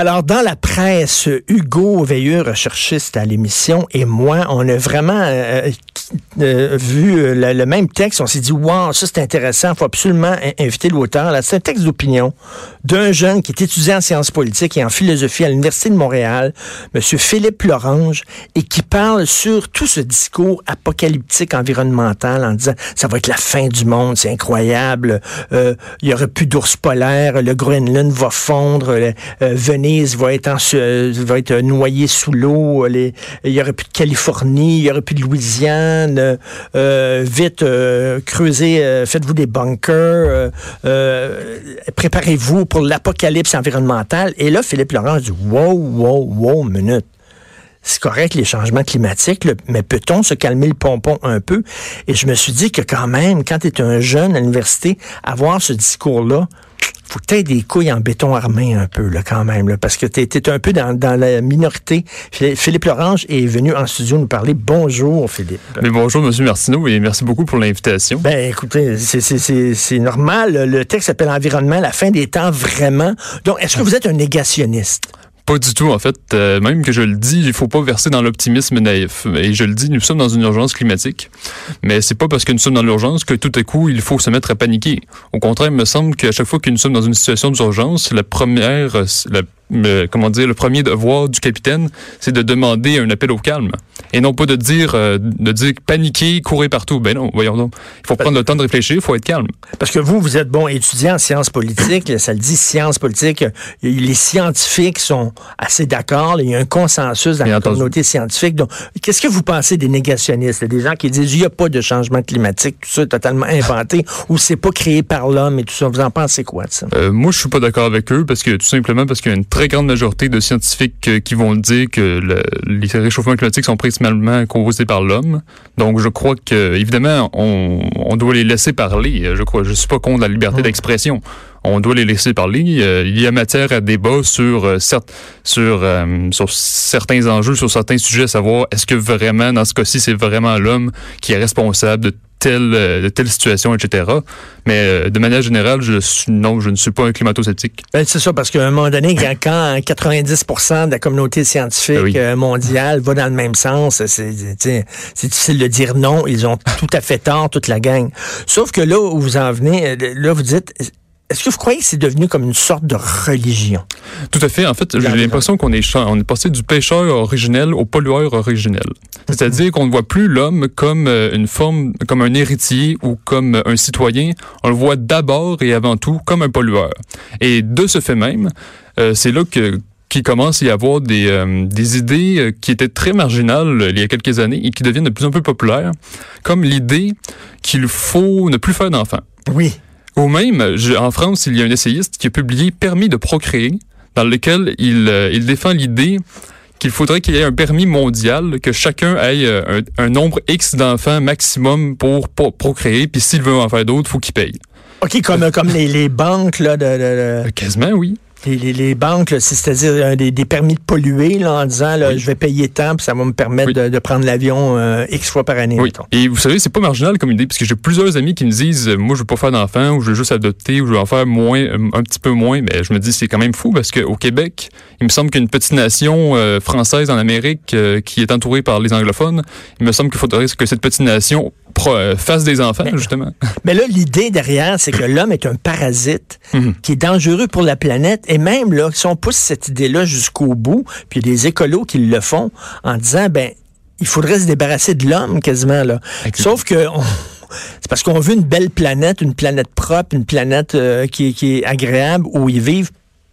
Alors, dans la presse, Hugo Veilleux, recherchiste à l'émission, et moi, on a vraiment euh, euh, vu le, même texte. On s'est dit, wow, ça c'est intéressant, il faut absolument inviter l'auteur. C'est un texte d'opinion d'un jeune qui est étudiant en sciences politiques et en philosophie à l'Université de Montréal, M. Philippe Lorange, et qui parle sur tout ce discours apocalyptique environnemental en disant, ça va être la fin du monde, c'est incroyable, euh, il y aura plus d'ours polaires, le Groenland va fondre, euh, Va être, en, être noyée sous l'eau, il y aurait plus de Californie, il y aurait plus de Louisiane, euh, vite, euh, creusez, euh, faites-vous des bunkers, préparez-vous pour l'apocalypse environnemental. Et là, Philippe Laurent dit, wow, wow, wow, minute c'est correct les changements climatiques, mais peut-on se calmer le pompon un peu? Et je me suis dit que quand même, quand tu es un jeune à l'université, avoir ce discours-là, faut des couilles en béton armé un peu, là, quand même, là, parce que tu es, un peu dans, la minorité. Philippe Lorange est venu en studio nous parler. Bonjour, Philippe. Mais bonjour, M. Martineau, et merci beaucoup pour l'invitation. Ben, écoutez, c'est normal. Le texte s'appelle Environnement, la fin des temps, vraiment. Donc, est-ce que vous êtes un négationniste? Pas du tout, en fait. Euh, même que je le dis, il faut pas verser dans l'optimisme naïf. Et je le dis, nous sommes dans une urgence climatique. Mais c'est pas parce que nous sommes dans l'urgence que tout à coup, il faut se mettre à paniquer. Au contraire, il me semble qu'à chaque fois que nous sommes dans une situation d'urgence, la première, comment dire, le premier devoir du capitaine, c'est de demander un appel au calme. Et non pas de dire, euh, de dire paniquer, courir partout. Ben non, voyons donc. Il faut prendre le temps de réfléchir, il faut être calme. Parce que vous, vous êtes bon étudiant en sciences politiques, ça le dit sciences politiques. Les scientifiques sont assez d'accord, il y a un consensus dans la communauté scientifique. Donc, qu'est-ce que vous pensez des négationnistes, des gens qui disent il n'y a pas de changement climatique, tout ça est totalement inventé, ou c'est pas créé par l'homme et tout ça. Vous en pensez quoi de ça? Euh, moi, je suis pas d'accord avec eux parce que tout simplement parce qu'il y a une très grande majorité de scientifiques euh, qui vont dire que le, les réchauffements climatiques sont principalement causés par l'homme. Donc, je crois que, évidemment, on, on, doit les laisser parler. Je crois, je suis pas contre la liberté mmh. d'expression. On doit les laisser parler. Euh, il y a matière à débat sur, euh, certes, sur, sur certains enjeux, sur certains sujets, à savoir est-ce que vraiment, dans ce cas-ci, c'est vraiment l'homme qui est responsable de telle, euh, de telle situation, etc. Mais euh, de manière générale, je suis, non, je ne suis pas un climato-sceptique. Ben, c'est ça, parce qu'à un moment donné, quand 90% de la communauté scientifique ben euh, mondiale va dans le même sens, c'est difficile de dire non. Ils ont tout à fait tort, toute la gang. Sauf que là où vous en venez, là, vous dites, est-ce que vous croyez que c'est devenu comme une sorte de religion? Tout à fait. En fait, j'ai l'impression qu'on est, on est passé du pêcheur originel au pollueur originel. C'est-à-dire qu'on ne voit plus l'homme comme euh, une forme, comme un héritier ou comme un citoyen. On le voit d'abord et avant tout comme un pollueur. Et de ce fait même, euh, c'est là que qu'il commence à y avoir des, euh, des idées qui étaient très marginales il y a quelques années et qui deviennent de plus en plus populaires, comme l'idée qu'il faut ne plus faire d'enfants. Oui. Ou même, en France, il y a un essayiste qui a publié Permis de procréer, dans lequel il, euh, il défend l'idée qu'il faudrait qu'il y ait un permis mondial, que chacun ait euh, un, nombre X d'enfants maximum pour, procréer, puis s'il veut en faire d'autres, faut qu'il paye. OK, comme, comme les, les banques là, de, de, de... Quasiment, oui les, les, banques, c'est-à-dire euh, des, des, permis de polluer là, en disant là, je vais payer tant, puis ça va me permettre de, de, prendre l'avion euh, X fois par année. Oui. Et vous savez, c'est pas marginal comme idée, parce que j'ai plusieurs amis qui me disent euh, moi je veux pas faire d'enfants, ou je veux juste adopter, ou je veux en faire moins, un petit peu moins. Mais je me dis c'est quand même fou parce qu'au Québec, il me semble qu'une petite nation française en Amérique qui est entourée par les anglophones, il me semble qu'il faudrait que cette petite nation fasse des enfants, justement. Mais là, l'idée derrière, c'est que l'homme est un parasite mhm. qui est dangereux pour la planète et même, là, si on pousse cette idée-là jusqu'au bout, puis il y a des écolos qui le font en disant, ben, il faudrait se débarrasser de l'homme quasiment, là. Sauf que... c'est parce qu'on veut une belle planète, une planète propre, une planète euh, qui, qui, est agréable où ils vivent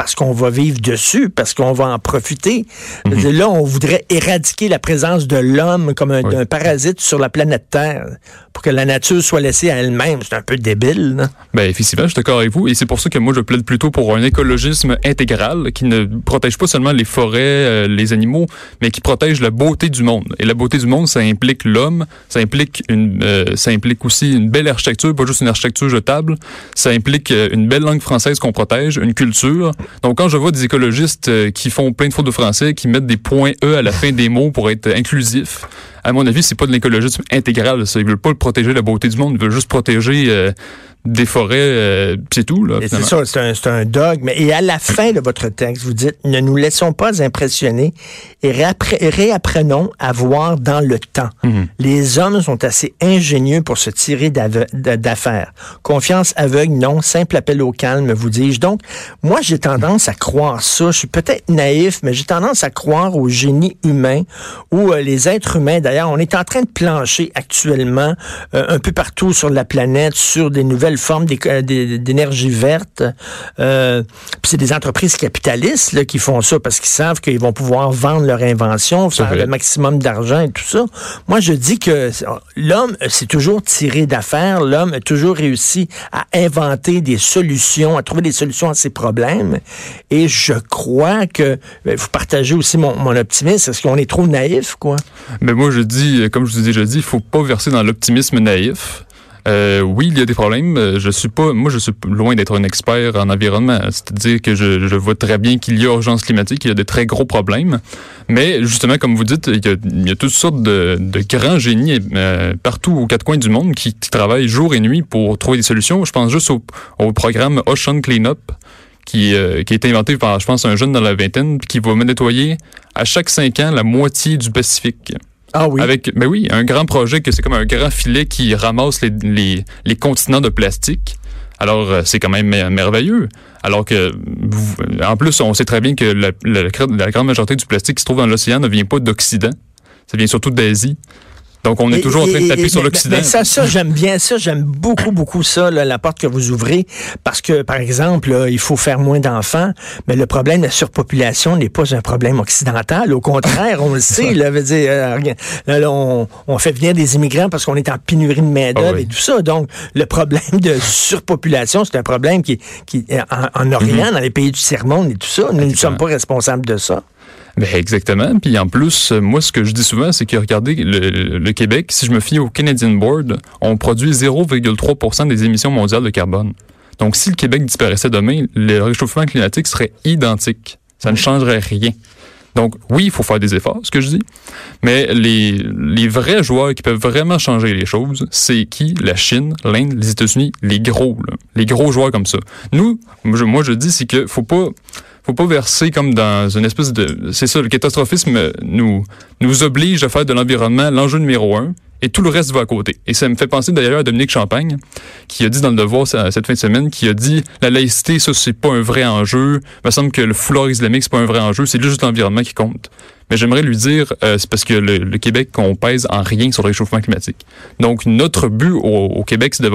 parce qu'on va vivre dessus, parce qu'on va en profiter. Mhm. Là, on voudrait éradiquer la présence de l'homme comme un, parasite sur la planète Terre pour que la nature soit laissée à elle-même. C'est un peu débile. Non? Ben, effectivement, je suis d'accord avec vous. Et c'est pour ça que moi, je plaide plutôt pour un écologisme intégral qui ne protège pas seulement les forêts, euh, les animaux, mais qui protège la beauté du monde. Et la beauté du monde, ça implique l'homme, ça implique une, euh, ça implique aussi une belle architecture, pas juste une architecture jetable. Ça implique euh, une belle langue française qu'on protège, une culture. Donc, quand je vois des écologistes qui font plein de fautes de français, qui mettent des points E à la fin des mots pour être inclusifs, à mon avis, c'est pas de l'écologisme intégral. Ça. Ils veulent pas protéger la beauté du monde, ils veulent juste protéger euh, des forêts, euh, c'est tout. C'est ça, c'est un, un, dogme. Et à la fin de votre texte, vous dites, ne nous laissons pas impressionner et réapprenons à voir dans le temps. Mhm. Les hommes sont assez ingénieux pour se tirer d'affaires. Confiance aveugle, non. Simple appel au calme, vous dis-je. Donc, moi, j'ai tendance à croire ça. Je suis peut-être naïf, mais j'ai tendance à croire au génie humain ou euh, les êtres humains. D'ailleurs, on est en train de plancher actuellement euh, un peu partout sur la planète sur des nouvelles forme euh, d'énergie verte. Euh, puis c'est des entreprises capitalistes là, qui font ça parce qu'ils savent qu'ils vont pouvoir vendre leur invention, faire le maximum d'argent et tout ça. Moi, je dis que l'homme s'est toujours tiré d'affaires. L'homme a toujours réussi à inventer des solutions, à trouver des solutions à ses problèmes. Et je crois que ben, vous partagez aussi mon, mon optimisme. Est-ce qu'on est trop naïf, quoi? Mais moi, je dis, comme je vous ai déjà dit, il faut pas verser dans l'optimisme naïf. Euh, oui, il y a des problèmes. Euh, je suis pas, moi, je suis loin d'être un expert en environnement. C'est-à-dire que je, je, vois très bien qu'il y a urgence climatique, il y a de très gros problèmes. Mais justement, comme vous dites, il y a, toutes sortes de, grands génies euh, partout aux quatre coins du monde qui, travaillent jour et nuit pour trouver des solutions. Je pense juste au, programme Ocean Cleanup. Qui, euh, a été inventé par, je pense, un jeune dans la vingtaine, qui va nettoyer à chaque cinq ans la moitié du Pacifique. Ah oui. Avec, ben oui, un grand projet que c'est comme un grand filet qui ramasse les, les, les continents de plastique. Alors, euh, c'est quand même merveilleux. Alors que, en plus, on sait très bien que la, la grande majorité du plastique qui se trouve dans l'océan ne vient pas d'Occident. Ça vient surtout d'Asie. Donc, on est toujours en train de taper sur l'Occident. ça, ça j'aime bien ça. J'aime beaucoup, beaucoup ça, la porte que vous ouvrez. Parce que, par exemple, il faut faire moins d'enfants. Mais le problème de la surpopulation n'est pas un problème occidental. Au contraire, on le sait. Là, veut dire, euh, on, on, fait venir des immigrants parce qu'on est en pénurie de main-d'œuvre ah et tout ça. Donc, le problème de surpopulation, c'est un problème qui, qui en, en Orient, mm-hmm. dans les pays du tiers-monde et tout ça. Nous ne sommes pas responsables de ça. Ben exactement. Puis en plus, moi, ce que je dis souvent, c'est que regardez, le, Québec, si je me fie au Canadian Board, on produit 0,3% des émissions mondiales de carbone. Donc, si le Québec disparaissait demain, le réchauffement climatique serait identique. Ça ne changerait rien. Donc, oui, il faut faire des efforts, ce que je dis. Mais les, les vrais joueurs qui peuvent vraiment changer les choses, c'est qui? La Chine, l'Inde, les États-Unis, les gros, les gros joueurs comme ça. Nous, moi, je dis, c'est que faut pas, faut pas verser comme dans une espèce de... C'est ça, le catastrophisme nous, nous oblige à faire de l'environnement l'enjeu numéro un et tout le reste va à côté. Et ça me fait penser d'ailleurs à Dominique Champagne, qui a dit dans le Devoir cette fin de semaine, qui a dit la laïcité, ça c'est pas un vrai enjeu. Il me semble que le foulard islamique c'est pas un vrai enjeu, c'est juste l'environnement qui compte. Mais j'aimerais lui dire, euh, c'est parce que le, Québec, on pèse en rien sur le réchauffement climatique. Donc notre but au Québec, c'est de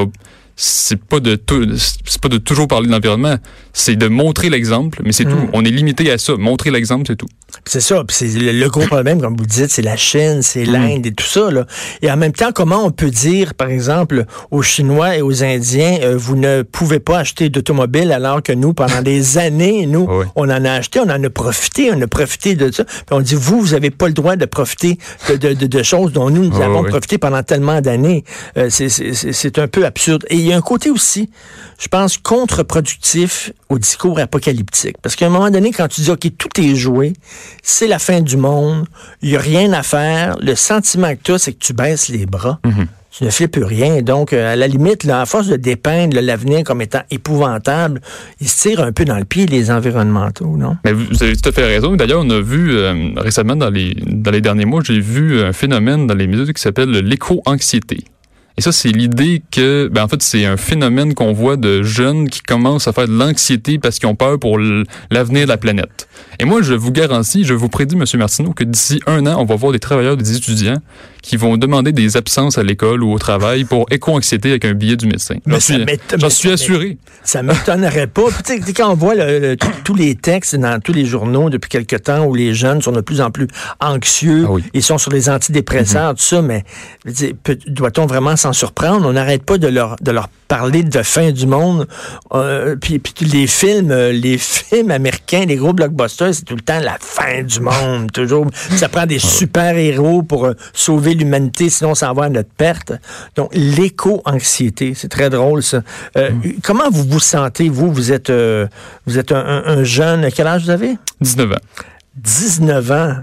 c'est pas de c'est pas de toujours parler de l'environnement, c'est de montrer l'exemple, mais c'est tout. Hmm. On est limité à ça, montrer l'exemple, c'est tout. C'est ça, c'est le, gros problème, comme vous dites, c'est la Chine, c'est hmm. l'Inde et tout ça. Là. Et en même temps, comment on peut dire, par exemple, aux Chinois et aux Indiens, euh, vous ne pouvez pas acheter d'automobile alors que nous, pendant des années, nous, on en a acheté, on en a profité, on a profité de ça. Puis on dit, vous, vous avez pas le droit de profiter de, de, de, choses dont nous, nous avons profité pendant tellement d'années. Euh, c'est un peu absurde. Et il y a un côté aussi, je pense, contre-productif au discours apocalyptique. Parce qu'à un moment donné, quand tu dis, OK, tout est joué, c'est la fin du monde, il n'y a rien à faire, le sentiment que tu as, c'est que tu baisses les bras. Mhm. Tu ne fais plus rien. Donc, euh, à la limite, là, à force de dépeindre l'avenir comme étant épouvantable, ils se tirent un peu dans le pied, les environnementaux, non? Mais vous avez tout à fait raison. D'ailleurs, on a vu euh, récemment, dans les, dans les derniers mois, j'ai vu un phénomène dans les médias qui s'appelle l'éco-anxiété. Et ça, c'est l'idée que, ben, en fait, c'est un phénomène qu'on voit de jeunes qui commencent à faire de l'anxiété parce qu'ils ont peur pour l'avenir de la planète. Et moi, je vous garantis, je vous prédis, M. Martineau, que d'ici un an, on va voir des travailleurs, des étudiants qui vont demander des absences à l'école ou au travail pour éco-anxiété avec un billet du médecin. J'en suis, suis, assuré. Ça m'étonnerait pas. tu sais, quand on voit tous les textes dans tous les journaux depuis quelque temps où les jeunes sont de plus en plus anxieux, ah ils sont sur les antidépresseurs, mm-hmm. tout ça, mais doit-on vraiment s'en surprendre? On n'arrête pas de leur, de leur parler de fin du monde. Euh, puis, puis les films, euh, les films américains, les gros blockbusters, c'est tout le temps la fin du monde. Toujours, ça prend des super héros pour euh, sauver l'humanité, sinon ça va à notre perte. Donc l'éco-anxiété, c'est très drôle ça. Mm. Comment vous vous sentez vous? Vous êtes, vous êtes un, un, jeune. Quel âge vous avez? 19 ans. 19 ans?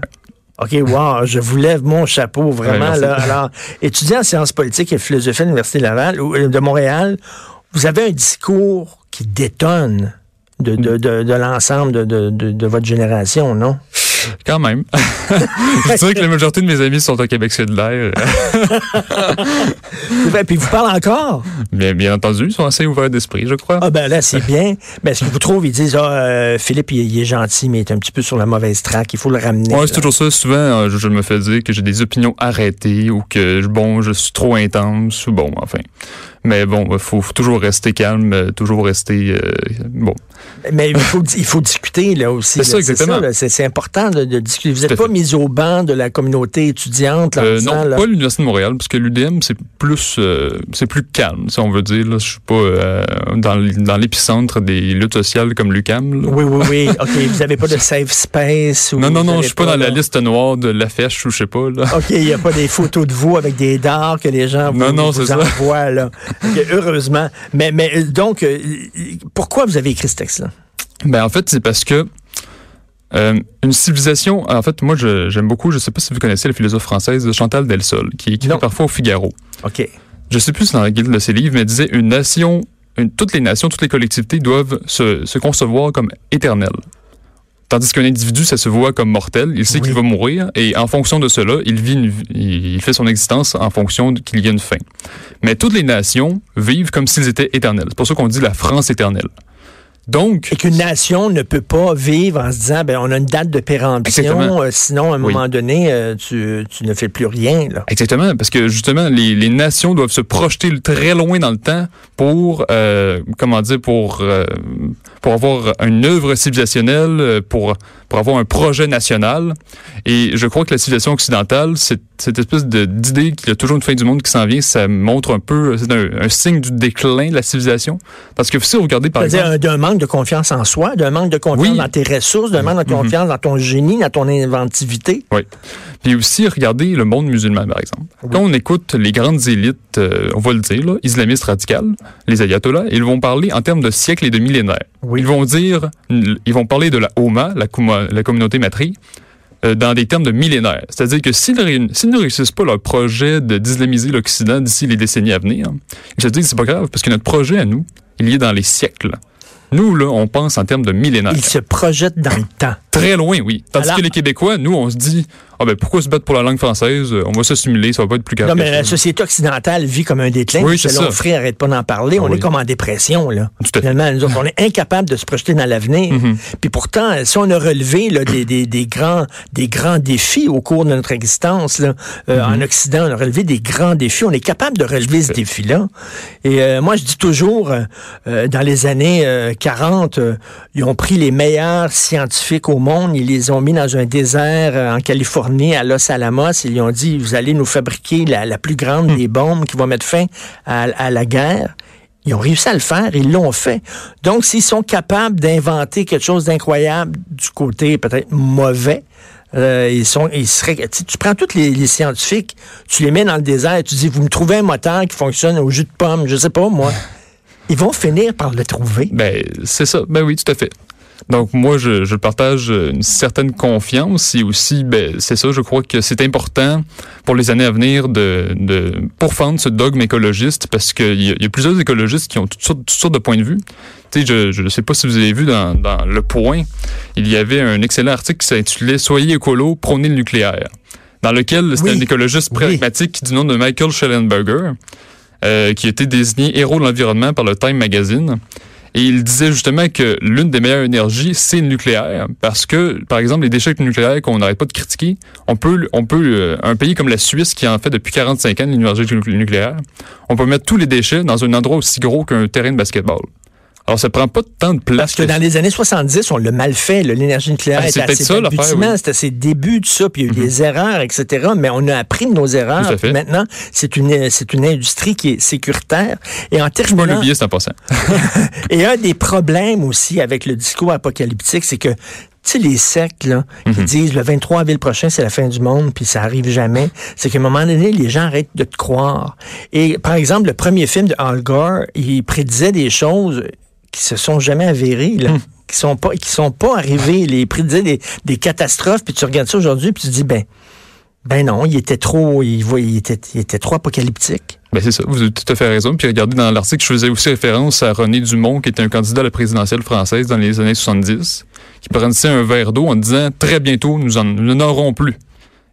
OK, wow, je vous lève mon chapeau, vraiment. là. Alors, étudiant en sciences politiques et philosophie à l'Université Laval, euh, de Montréal, vous avez un discours qui détonne de, de, de, de l'ensemble de, de, de, votre génération, non? Quand même. je dirais que la majorité de mes amis sont au Québec solidaire. Puis vous parlez encore? Bien, bien entendu, ils sont assez ouverts d'esprit, je crois. Ah ben là, c'est bien. Ben, ce que vous trouvez, ils disent, ah, euh, Philippe, il, est gentil, mais il est un petit peu sur la mauvaise traque, il faut le ramener. Oui, c'est toujours ça. Souvent, euh, je, me fais dire que j'ai des opinions arrêtées ou que, bon, je suis trop intense ou bon, enfin. Mais bon, il faut, toujours rester calme, euh, toujours rester euh, bon. Mais il faut, il faut discuter là aussi. C'est ça, exactement. C'est important de, de, discuter. Vous n'êtes pas mis au banc de la communauté étudiante là, euh, Non, pas l'Université de Montréal, parce que l'UDM, c'est plus euh, c'est plus calme, si on veut dire. Là. Je suis pas euh, dans, l'épicentre des luttes sociales comme l'UCAM. Oui, oui, oui. OK. Vous n'avez pas de safe space? Ou non, non, non. Je suis pas, dans la liste noire de la fèche ou je sais pas. Là. OK. Il n'y a pas des photos de vous avec des dards que les gens vous, non, non, vous envoient. Là heureusement. Mais, mais euh, donc, pourquoi vous avez écrit ce Ben, en fait, c'est parce que euh, une civilisation, en fait, moi, j'aime beaucoup, je ne sais pas si vous connaissez la philosophe française Chantal Delsol, qui écrit parfois au Figaro. OK. Je sais plus dans la guide de ses livres, mais elle disait une nation, toutes les nations, toutes les collectivités doivent se, se concevoir comme éternelles. Tandis qu'un individu, ça se voit comme mortel, il sait qu'il va mourir, et en fonction de cela, il vit, il fait son existence en fonction qu'il y ait une fin. Mais toutes les nations vivent comme s'ils étaient éternels. C'est pour ça qu'on dit la France éternelle. Donc, et qu'une nation ne peut pas vivre en se disant, ben, on a une date de péremption, euh, sinon, à un moment donné, euh, tu, tu, ne fais plus rien. Là. Exactement, parce que justement, les, les, nations doivent se projeter très loin dans le temps pour, euh, comment dire, pour, euh, pour avoir une œuvre civilisationnelle, pour, pour avoir un projet national. Et je crois que la civilisation occidentale, cette, cette espèce d'idée qu'il y a toujours une fin du monde qui s'en vient, ça montre un peu, c'est un, un, signe du déclin de la civilisation. Parce que si vous regardez par exemple de confiance en soi, d'un manque de confiance dans tes ressources, d'un manque de mhm. confiance dans ton génie, dans ton inventivité. Oui. Puis aussi, regardez le monde musulman, par exemple. Quand on écoute les grandes élites, euh, on va le dire, là, islamistes radicales, les ayatollahs, ils vont parler en termes de siècles et de millénaires. Ils vont dire, ils vont parler de la Homa, la, la communauté matrie, euh, dans des termes de millénaires. C'est-à-dire que s'ils ne réussissent pas leur projet d'islamiser l'Occident d'ici les décennies à venir, ils se disent c'est pas grave, parce que notre projet à nous, il est dans les siècles. Nous, là, on pense en termes de millénaires. Ils se projettent dans le temps. Très loin, oui. Tandis que les Québécois, nous, on se dit, ah ben pourquoi se battre pour la langue française? On va s'assimiler, ça va pas être plus grave. Non, mais la société occidentale vit comme un déclin. Oui, c'est ça. frère arrête pas d'en parler. On est comme en dépression, là. Tout Finalement, nous on est incapable de se projeter dans l'avenir. Mm-hmm. Puis pourtant, si on a relevé là, des, des, des, grands, des grands défis au cours de notre existence, là, euh, mm-hmm. en Occident, on a relevé des grands défis. On est capable de relever ce défi-là. Et euh, moi, je dis toujours, euh, dans les années 40, ils ont pris les meilleurs scientifiques au monde, ils les ont mis dans un désert en Californie à Los Alamos. Ils lui ont dit, vous allez nous fabriquer la, plus grande hmm. des bombes qui va mettre fin à, la guerre. Ils ont réussi à le faire, ils l'ont fait. Donc, s'ils sont capables d'inventer quelque chose d'incroyable du côté peut-être mauvais, euh, ils sont, ils seraient, tu, prends tous les, scientifiques, tu les mets dans le désert, tu dis, vous me trouvez un moteur qui fonctionne au jus de pomme, je sais pas moi. Ils vont finir par le trouver. Ben, c'est ça. Ben oui, tout à fait. Donc moi, je, je, partage une certaine confiance et aussi, ben, c'est ça, je crois que c'est important pour les années à venir de, de pourfendre ce dogme écologiste parce qu'il y, y, a plusieurs écologistes qui ont toutes sortes, toutes sortes de points de vue. Tu sais, je ne sais pas si vous avez vu dans, dans Le Point, il y avait un excellent article qui s'intitulait « Soyez écolo, prônez le nucléaire » dans lequel c'était un écologiste pragmatique du nom de Michael Schellenberger, euh, qui était désigné héros de l'environnement par le Time Magazine. Et il disait justement que l'une des meilleures énergies, c'est le nucléaire. Parce que, par exemple, les déchets nucléaires qu'on n'arrête pas de critiquer, on peut, on peut, euh, un pays comme la Suisse qui en fait depuis 45 ans l'énergie nucléaire, on peut mettre tous les déchets dans un endroit aussi gros qu'un terrain de basketball. Alors, ça prend pas tant de place. Parce que dans les années 70, on l'a mal fait. L'énergie nucléaire ah, c'était assez ça, C'était ses débuts de ça, puis il y a eu des mhm. erreurs, etc. Mais on a appris de nos erreurs. Maintenant, c'est une, c'est une industrie qui est sécuritaire. Et en terminant... Je l'oublier, c'est important. et un des problèmes aussi avec le discours apocalyptique, c'est que tu sais, les sectes là, qui mhm. disent le 23 avril prochain, c'est la fin du monde, puis ça arrive jamais, c'est qu'à un moment donné, les gens arrêtent de te croire. Et par exemple, le premier film de Al Gore, il prédisait des choses qui se sont jamais avérés, là. Hmm. qui sont pas qui sont pas arrivés, les prédisaient des, des catastrophes, puis tu regardes ça aujourd'hui, puis tu te dis ben ben non, il était trop, il, il, était, il était trop apocalyptique. Ben c'est ça, vous avez tout à fait raison. Puis regardez dans l'article, je faisais aussi référence à René Dumont, qui était un candidat à la présidentielle française dans les années 70, qui prenait un verre d'eau en disant très bientôt nous en nous n'aurons plus.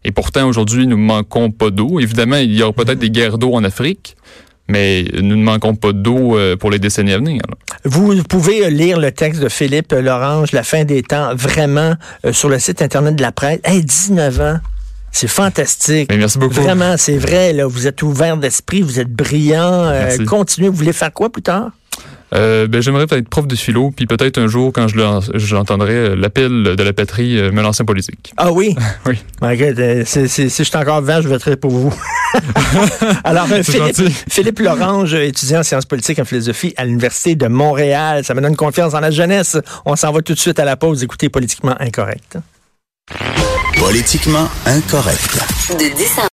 Et pourtant aujourd'hui nous ne manquons pas d'eau. Évidemment, il y aura peut-être des guerres d'eau en Afrique, mais nous ne manquons pas d'eau euh, pour les décennies à venir. Vous pouvez euh, lire le texte de Philippe Lorange, La fin des temps, vraiment euh, sur le site internet de la presse. Hey, 19 ans. C'est fantastique. Merci beaucoup. Vraiment, c'est vrai. Là, vous êtes ouvert d'esprit, vous êtes brillant. Euh, continuez. Vous voulez faire quoi plus tard? Euh, ben, j'aimerais être prof de philo, puis peut-être un jour, quand je l'entendrai, euh, l'appel de la patrie euh, me lancer en politique. Ah oui? oui. Okay, si je suis encore vert, je voterai pour vous. Alors, Philippe, Philippe Lorange, étudiant en sciences politiques et en philosophie à l'Université de Montréal. Ça me donne confiance dans la jeunesse. On s'en va tout de suite à la pause. Écoutez Politiquement Incorrect. Politiquement incorrect. De 10